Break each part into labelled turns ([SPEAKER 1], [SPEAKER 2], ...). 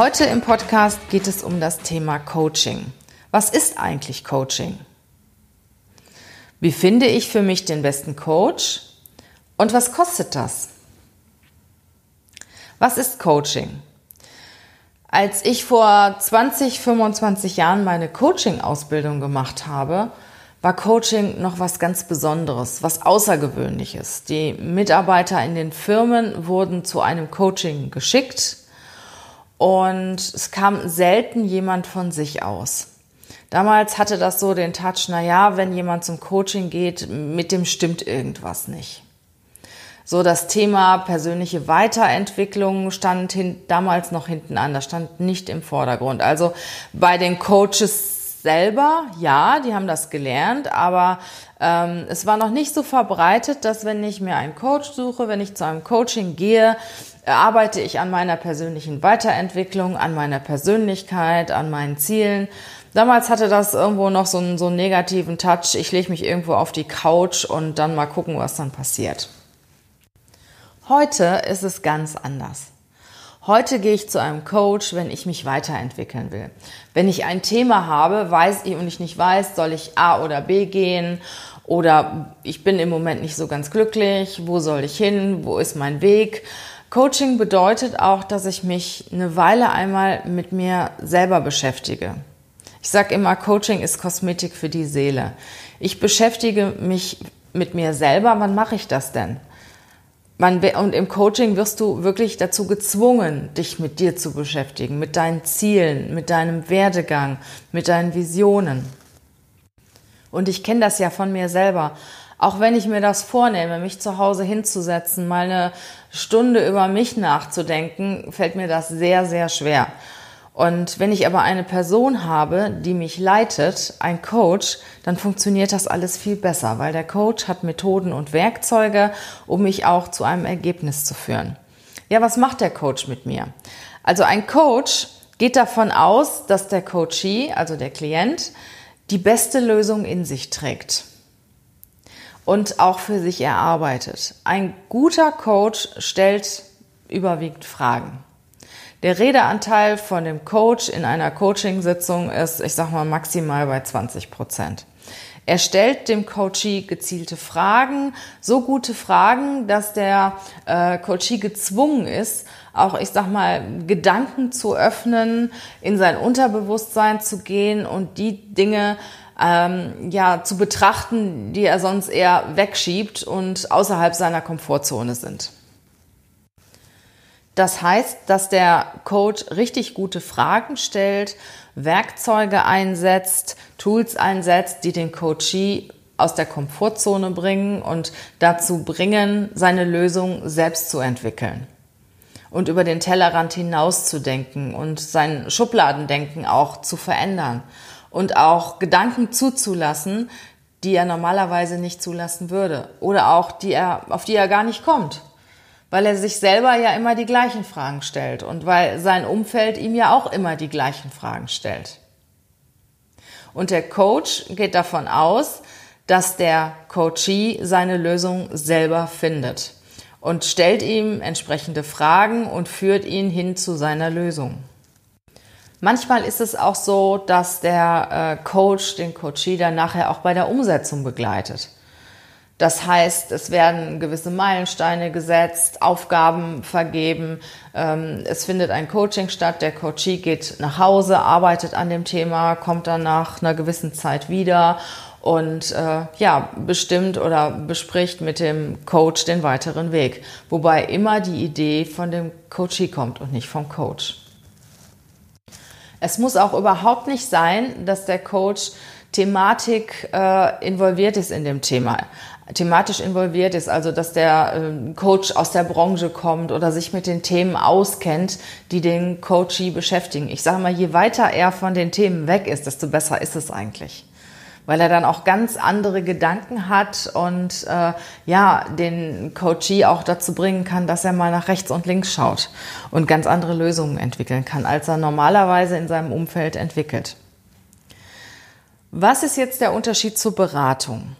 [SPEAKER 1] Heute im Podcast geht es um das Thema Coaching. Was ist eigentlich Coaching? Wie finde ich für mich den besten Coach? Und was kostet das? Was ist Coaching? Als ich vor 20, 25 Jahren meine Coaching-Ausbildung gemacht habe, war Coaching noch was ganz Besonderes, was Außergewöhnliches. Die Mitarbeiter in den Firmen wurden zu einem Coaching geschickt und es kam selten jemand von sich aus. Damals hatte das so den Touch, na ja, wenn jemand zum Coaching geht, mit dem stimmt irgendwas nicht. So das Thema persönliche Weiterentwicklung stand hin, damals noch hinten an, das stand nicht im Vordergrund. Also bei den Coaches selber, ja, die haben das gelernt, aber ähm, es war noch nicht so verbreitet, dass wenn ich mir einen Coach suche, wenn ich zu einem Coaching gehe, arbeite ich an meiner persönlichen Weiterentwicklung, an meiner Persönlichkeit, an meinen Zielen. Damals hatte das irgendwo noch so einen, so einen negativen Touch. Ich lege mich irgendwo auf die Couch und dann mal gucken, was dann passiert. Heute ist es ganz anders. Heute gehe ich zu einem Coach, wenn ich mich weiterentwickeln will. Wenn ich ein Thema habe, weiß ich und ich nicht weiß, soll ich A oder B gehen oder ich bin im Moment nicht so ganz glücklich, wo soll ich hin, wo ist mein Weg? Coaching bedeutet auch, dass ich mich eine Weile einmal mit mir selber beschäftige. Ich sage immer, Coaching ist Kosmetik für die Seele. Ich beschäftige mich mit mir selber. Wann mache ich das denn? und im Coaching wirst du wirklich dazu gezwungen, dich mit dir zu beschäftigen, mit deinen Zielen, mit deinem Werdegang, mit deinen Visionen. Und ich kenne das ja von mir selber. Auch wenn ich mir das vornehme, mich zu Hause hinzusetzen, mal eine Stunde über mich nachzudenken, fällt mir das sehr, sehr schwer. Und wenn ich aber eine Person habe, die mich leitet, ein Coach, dann funktioniert das alles viel besser, weil der Coach hat Methoden und Werkzeuge, um mich auch zu einem Ergebnis zu führen. Ja, was macht der Coach mit mir? Also ein Coach geht davon aus, dass der Coachee, also der Klient, die beste Lösung in sich trägt und auch für sich erarbeitet. Ein guter Coach stellt überwiegend Fragen. Der Redeanteil von dem Coach in einer Coaching-Sitzung ist, ich sag mal, maximal bei 20 Prozent. Er stellt dem Coachee gezielte Fragen, so gute Fragen, dass der äh, Coachee gezwungen ist, auch, ich sag mal, Gedanken zu öffnen, in sein Unterbewusstsein zu gehen und die Dinge ähm, ja, zu betrachten, die er sonst eher wegschiebt und außerhalb seiner Komfortzone sind. Das heißt, dass der Coach richtig gute Fragen stellt, Werkzeuge einsetzt, Tools einsetzt, die den Coachee aus der Komfortzone bringen und dazu bringen, seine Lösung selbst zu entwickeln und über den Tellerrand hinauszudenken und sein Schubladendenken auch zu verändern und auch Gedanken zuzulassen, die er normalerweise nicht zulassen würde oder auch die er, auf die er gar nicht kommt, weil er sich selber ja immer die gleichen Fragen stellt und weil sein Umfeld ihm ja auch immer die gleichen Fragen stellt. Und der Coach geht davon aus, dass der Coachee seine Lösung selber findet und stellt ihm entsprechende Fragen und führt ihn hin zu seiner Lösung. Manchmal ist es auch so, dass der äh, Coach den Coachee dann nachher auch bei der Umsetzung begleitet. Das heißt, es werden gewisse Meilensteine gesetzt, Aufgaben vergeben. Ähm, es findet ein Coaching statt. Der Coachee geht nach Hause, arbeitet an dem Thema, kommt dann nach einer gewissen Zeit wieder und äh, ja bestimmt oder bespricht mit dem Coach den weiteren Weg. Wobei immer die Idee von dem Coachee kommt und nicht vom Coach. Es muss auch überhaupt nicht sein, dass der Coach Thematik äh, involviert ist in dem Thema. thematisch involviert ist, also dass der äh, Coach aus der Branche kommt oder sich mit den Themen auskennt, die den Coachee beschäftigen. Ich sage mal, je weiter er von den Themen weg ist, desto besser ist es eigentlich weil er dann auch ganz andere Gedanken hat und äh, ja, den Coachee auch dazu bringen kann, dass er mal nach rechts und links schaut und ganz andere Lösungen entwickeln kann, als er normalerweise in seinem Umfeld entwickelt. Was ist jetzt der Unterschied zur Beratung?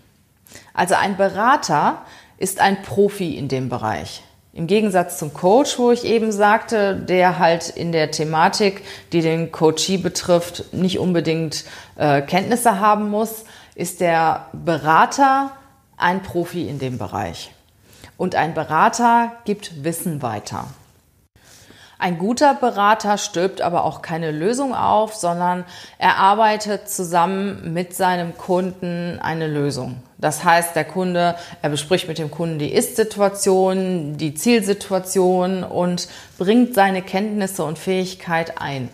[SPEAKER 1] Also ein Berater ist ein Profi in dem Bereich. Im Gegensatz zum Coach, wo ich eben sagte, der halt in der Thematik, die den Coachee betrifft, nicht unbedingt äh, Kenntnisse haben muss, ist der Berater ein Profi in dem Bereich. Und ein Berater gibt Wissen weiter. Ein guter Berater stülpt aber auch keine Lösung auf, sondern er arbeitet zusammen mit seinem Kunden eine Lösung. Das heißt, der Kunde, er bespricht mit dem Kunden die Ist-Situation, die Zielsituation und bringt seine Kenntnisse und Fähigkeit ein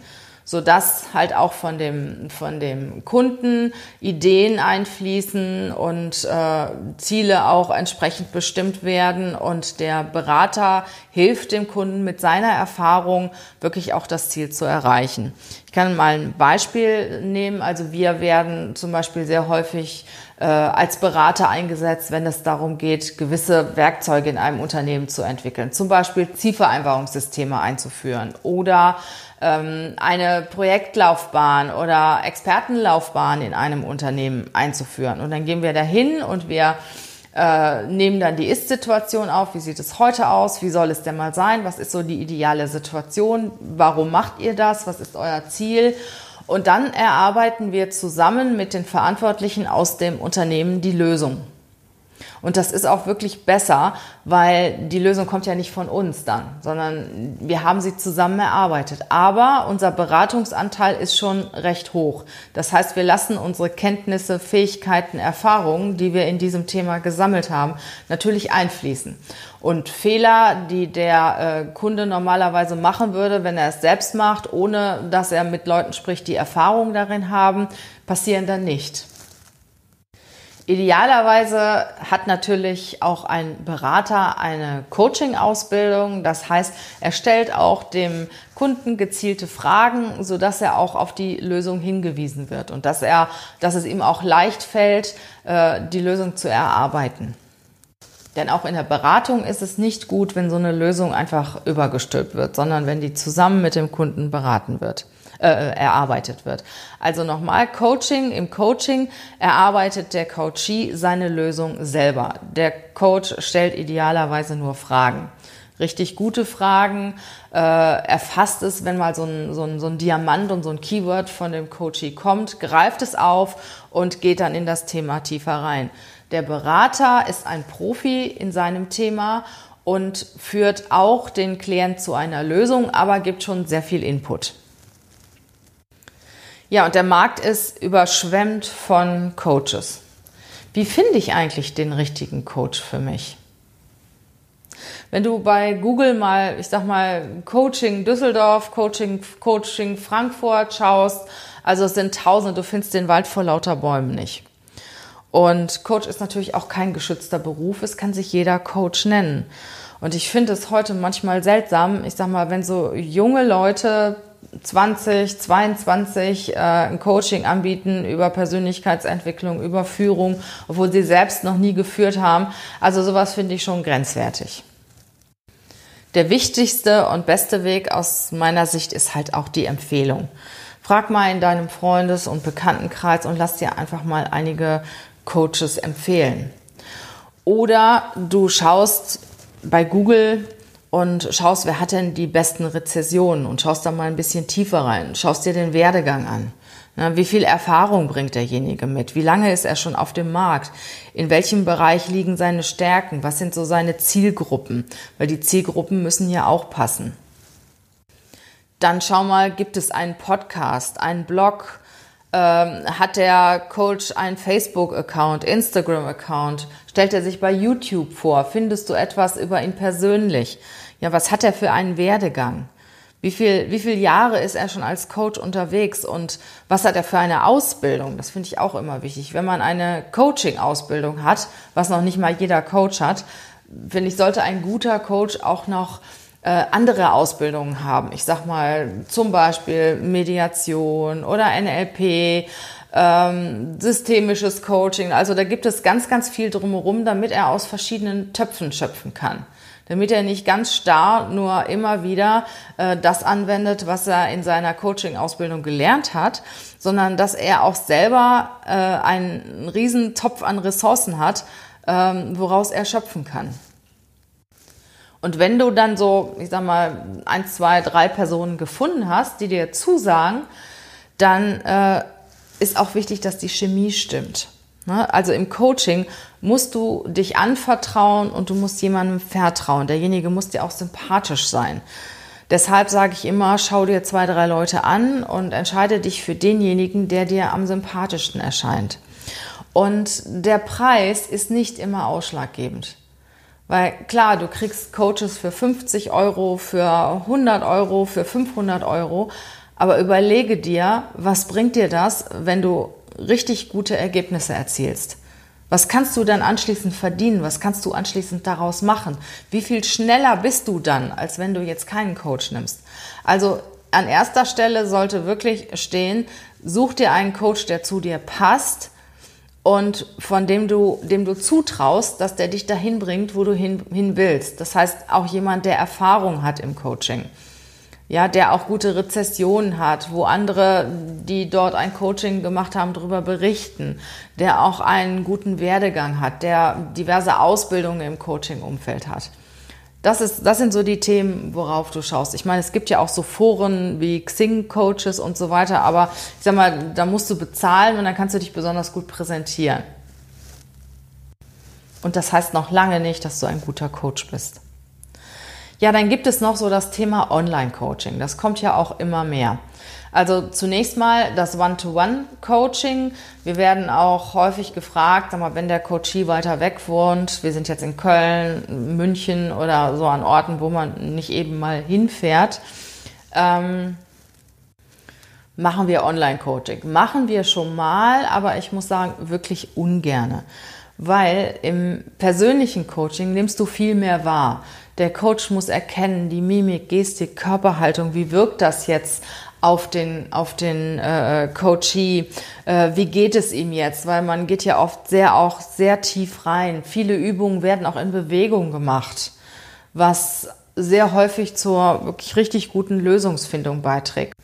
[SPEAKER 1] so dass halt auch von dem, von dem Kunden Ideen einfließen und äh, Ziele auch entsprechend bestimmt werden und der Berater hilft dem Kunden mit seiner Erfahrung wirklich auch das Ziel zu erreichen. Ich kann mal ein Beispiel nehmen. Also wir werden zum Beispiel sehr häufig äh, als Berater eingesetzt, wenn es darum geht, gewisse Werkzeuge in einem Unternehmen zu entwickeln. Zum Beispiel Zielvereinbarungssysteme einzuführen oder ähm, eine Projektlaufbahn oder Expertenlaufbahn in einem Unternehmen einzuführen. Und dann gehen wir dahin und wir äh, nehmen dann die Ist-Situation auf. Wie sieht es heute aus? Wie soll es denn mal sein? Was ist so die ideale Situation? Warum macht ihr das? Was ist euer Ziel? Und dann erarbeiten wir zusammen mit den Verantwortlichen aus dem Unternehmen die Lösung. Und das ist auch wirklich besser, weil die Lösung kommt ja nicht von uns dann, sondern wir haben sie zusammen erarbeitet. Aber unser Beratungsanteil ist schon recht hoch. Das heißt, wir lassen unsere Kenntnisse, Fähigkeiten, Erfahrungen, die wir in diesem Thema gesammelt haben, natürlich einfließen. Und Fehler, die der äh, Kunde normalerweise machen würde, wenn er es selbst macht, ohne dass er mit Leuten spricht, die Erfahrung darin haben, passieren dann nicht. Idealerweise hat natürlich auch ein Berater eine Coaching-Ausbildung. Das heißt, er stellt auch dem Kunden gezielte Fragen, so dass er auch auf die Lösung hingewiesen wird und dass er, dass es ihm auch leicht fällt, äh, die Lösung zu erarbeiten. Denn auch in der Beratung ist es nicht gut, wenn so eine Lösung einfach übergestülpt wird, sondern wenn die zusammen mit dem Kunden beraten wird äh, erarbeitet wird. Also nochmal, Coaching, im Coaching erarbeitet der Coachee seine Lösung selber. Der Coach stellt idealerweise nur Fragen. Richtig gute Fragen, äh, erfasst es, wenn mal so ein, so, ein, so ein Diamant und so ein Keyword von dem Coachee kommt, greift es auf und geht dann in das Thema tiefer rein. Der Berater ist ein Profi in seinem Thema und führt auch den Klient zu einer Lösung, aber gibt schon sehr viel Input. Ja, und der Markt ist überschwemmt von Coaches. Wie finde ich eigentlich den richtigen Coach für mich? Wenn du bei Google mal, ich sag mal, Coaching Düsseldorf, Coaching, Coaching Frankfurt schaust, also es sind tausende, du findest den Wald vor lauter Bäumen nicht. Und Coach ist natürlich auch kein geschützter Beruf, es kann sich jeder Coach nennen. Und ich finde es heute manchmal seltsam, ich sag mal, wenn so junge Leute 20, 22 äh, ein Coaching anbieten über Persönlichkeitsentwicklung, über Führung, obwohl sie selbst noch nie geführt haben. Also sowas finde ich schon grenzwertig. Der wichtigste und beste Weg aus meiner Sicht ist halt auch die Empfehlung. Frag mal in deinem Freundes- und Bekanntenkreis und lass dir einfach mal einige Coaches empfehlen. Oder du schaust bei Google und schaust, wer hat denn die besten Rezessionen und schaust da mal ein bisschen tiefer rein, schaust dir den Werdegang an. wie viel Erfahrung bringt derjenige mit? Wie lange ist er schon auf dem Markt? In welchem Bereich liegen seine Stärken? Was sind so seine Zielgruppen? Weil die Zielgruppen müssen ja auch passen. Dann schau mal, gibt es einen Podcast, einen Blog? Ähm, hat der Coach einen Facebook-Account, Instagram-Account? Stellt er sich bei YouTube vor? Findest du etwas über ihn persönlich? Ja, was hat er für einen Werdegang? Wie viel, wie viele Jahre ist er schon als Coach unterwegs und was hat er für eine Ausbildung? Das finde ich auch immer wichtig. Wenn man eine Coaching-Ausbildung hat, was noch nicht mal jeder Coach hat, finde ich, sollte ein guter Coach auch noch äh, andere Ausbildungen haben. Ich sag mal zum Beispiel Mediation oder NLP, ähm, systemisches Coaching. Also da gibt es ganz, ganz viel drumherum, damit er aus verschiedenen Töpfen schöpfen kann. Damit er nicht ganz starr nur immer wieder äh, das anwendet, was er in seiner Coaching-Ausbildung gelernt hat, sondern dass er auch selber äh, einen riesen Topf an Ressourcen hat, ähm, woraus er schöpfen kann. Und wenn du dann so, ich sag mal, ein, zwei, drei Personen gefunden hast, die dir zusagen, dann äh, ist auch wichtig, dass die Chemie stimmt. Ne? Also im Coaching musst du dich anvertrauen und du musst jemandem vertrauen. Derjenige muss dir auch sympathisch sein. Deshalb sage ich immer, schau dir zwei, drei Leute an und entscheide dich für denjenigen, der dir am sympathischsten erscheint. Und der Preis ist nicht immer ausschlaggebend. Weil klar, du kriegst Coaches für 50 Euro, für 100 Euro, für 500 Euro. Aber überlege dir, was bringt dir das, wenn du richtig gute Ergebnisse erzielst? Was kannst du dann anschließend verdienen? Was kannst du anschließend daraus machen? Wie viel schneller bist du dann, als wenn du jetzt keinen Coach nimmst? Also an erster Stelle sollte wirklich stehen, such dir einen Coach, der zu dir passt, und von dem du, dem du zutraust, dass der dich dahin bringt, wo du hin, hin willst. Das heißt, auch jemand, der Erfahrung hat im Coaching. Ja, der auch gute Rezessionen hat, wo andere, die dort ein Coaching gemacht haben, darüber berichten, der auch einen guten Werdegang hat, der diverse Ausbildungen im Coaching-Umfeld hat. Das, ist, das sind so die Themen, worauf du schaust. Ich meine, es gibt ja auch so Foren wie Xing-Coaches und so weiter, aber ich sag mal, da musst du bezahlen und dann kannst du dich besonders gut präsentieren. Und das heißt noch lange nicht, dass du ein guter Coach bist. Ja, dann gibt es noch so das Thema Online-Coaching. Das kommt ja auch immer mehr. Also zunächst mal das One-to-One-Coaching. Wir werden auch häufig gefragt, sag mal, wenn der Coachie weiter weg wohnt, wir sind jetzt in Köln, München oder so an Orten, wo man nicht eben mal hinfährt, ähm, machen wir Online-Coaching. Machen wir schon mal, aber ich muss sagen, wirklich ungerne. Weil im persönlichen Coaching nimmst du viel mehr wahr. Der Coach muss erkennen, die Mimik, Gestik, Körperhaltung, wie wirkt das jetzt auf den, auf den äh, Coachee, äh, wie geht es ihm jetzt, weil man geht ja oft sehr auch sehr tief rein. Viele Übungen werden auch in Bewegung gemacht, was sehr häufig zur wirklich richtig guten Lösungsfindung beiträgt.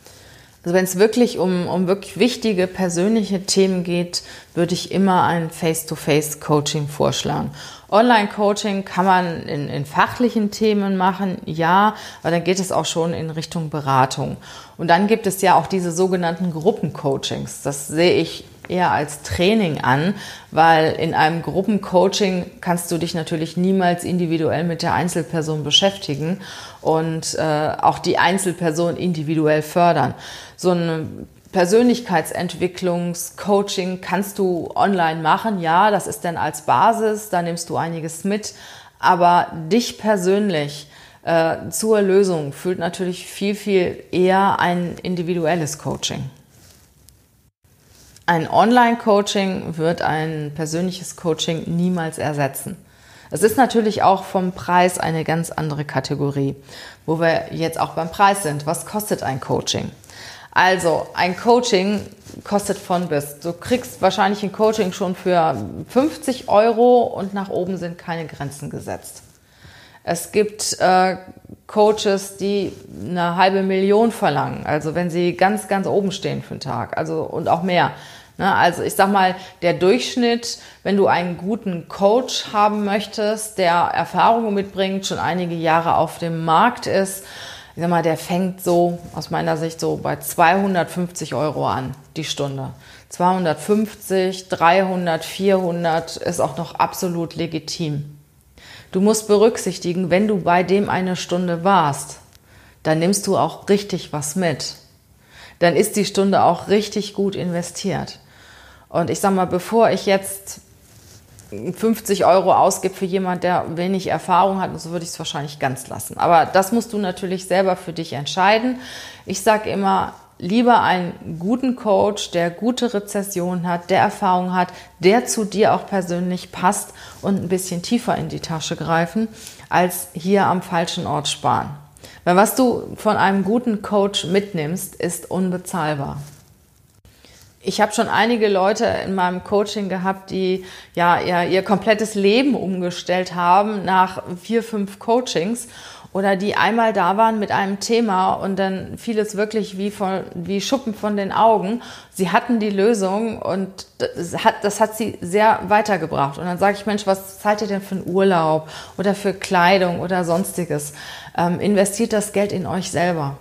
[SPEAKER 1] Also wenn es wirklich um, um wirklich wichtige persönliche Themen geht, würde ich immer ein Face-to-Face-Coaching vorschlagen. Online-Coaching kann man in, in fachlichen Themen machen, ja, aber dann geht es auch schon in Richtung Beratung. Und dann gibt es ja auch diese sogenannten Gruppencoachings. Das sehe ich eher als Training an, weil in einem Gruppencoaching kannst du dich natürlich niemals individuell mit der Einzelperson beschäftigen und äh, auch die Einzelperson individuell fördern. So ein Persönlichkeitsentwicklungscoaching kannst du online machen. Ja, das ist dann als Basis, da nimmst du einiges mit. Aber dich persönlich äh, zur Lösung fühlt natürlich viel, viel eher ein individuelles Coaching. Ein Online-Coaching wird ein persönliches Coaching niemals ersetzen. Es ist natürlich auch vom Preis eine ganz andere Kategorie, wo wir jetzt auch beim Preis sind. Was kostet ein Coaching? Also, ein Coaching kostet von bis. Du kriegst wahrscheinlich ein Coaching schon für 50 Euro und nach oben sind keine Grenzen gesetzt. Es gibt äh, Coaches, die eine halbe Million verlangen, also wenn sie ganz, ganz oben stehen für den Tag, also und auch mehr. Ne? Also ich sag mal, der Durchschnitt, wenn du einen guten Coach haben möchtest, der Erfahrungen mitbringt, schon einige Jahre auf dem Markt ist, ich sag mal, der fängt so aus meiner Sicht so bei 250 Euro an, die Stunde. 250, 300, 400 ist auch noch absolut legitim. Du musst berücksichtigen, wenn du bei dem eine Stunde warst, dann nimmst du auch richtig was mit. Dann ist die Stunde auch richtig gut investiert. Und ich sag mal, bevor ich jetzt 50 Euro ausgibt für jemand, der wenig Erfahrung hat, so würde ich es wahrscheinlich ganz lassen. Aber das musst du natürlich selber für dich entscheiden. Ich sage immer, lieber einen guten Coach, der gute Rezession hat, der Erfahrung hat, der zu dir auch persönlich passt und ein bisschen tiefer in die Tasche greifen, als hier am falschen Ort sparen. Weil was du von einem guten Coach mitnimmst, ist unbezahlbar. Ich habe schon einige Leute in meinem Coaching gehabt, die ja ihr, ihr komplettes Leben umgestellt haben nach vier, fünf Coachings oder die einmal da waren mit einem Thema und dann fiel es wirklich wie, von, wie Schuppen von den Augen. Sie hatten die Lösung und das hat, das hat sie sehr weitergebracht. Und dann sage ich, Mensch, was zahlt ihr denn für einen Urlaub oder für Kleidung oder sonstiges? Ähm, investiert das Geld in euch selber.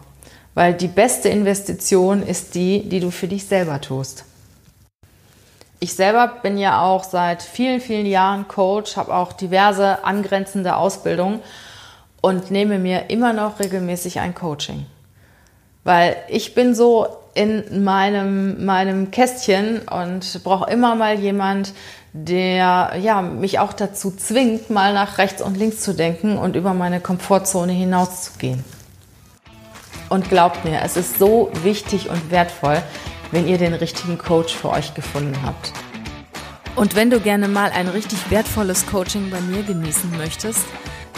[SPEAKER 1] Weil die beste Investition ist die, die du für dich selber tust. Ich selber bin ja auch seit vielen, vielen Jahren Coach, habe auch diverse angrenzende Ausbildungen und nehme mir immer noch regelmäßig ein Coaching. Weil ich bin so in meinem, meinem Kästchen und brauche immer mal jemand, der ja, mich auch dazu zwingt, mal nach rechts und links zu denken und über meine Komfortzone hinauszugehen. Und glaubt mir, es ist so wichtig und wertvoll, wenn ihr den richtigen Coach für euch gefunden habt. Und wenn du gerne mal ein richtig wertvolles Coaching bei mir genießen möchtest,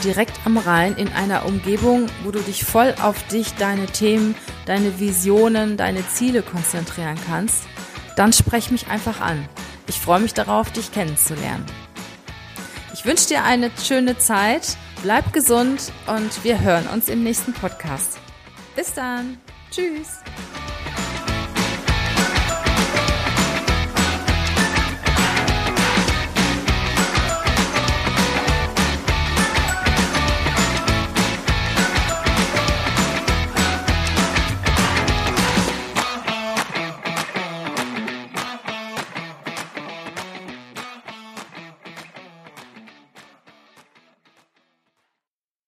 [SPEAKER 1] direkt am Rhein in einer Umgebung, wo du dich voll auf dich, deine Themen, deine Visionen, deine Ziele konzentrieren kannst, dann sprech mich einfach an. Ich freue mich darauf, dich kennenzulernen. Ich wünsche dir eine schöne Zeit, bleib gesund und wir hören uns im nächsten Podcast. Bis dann. Tschüss.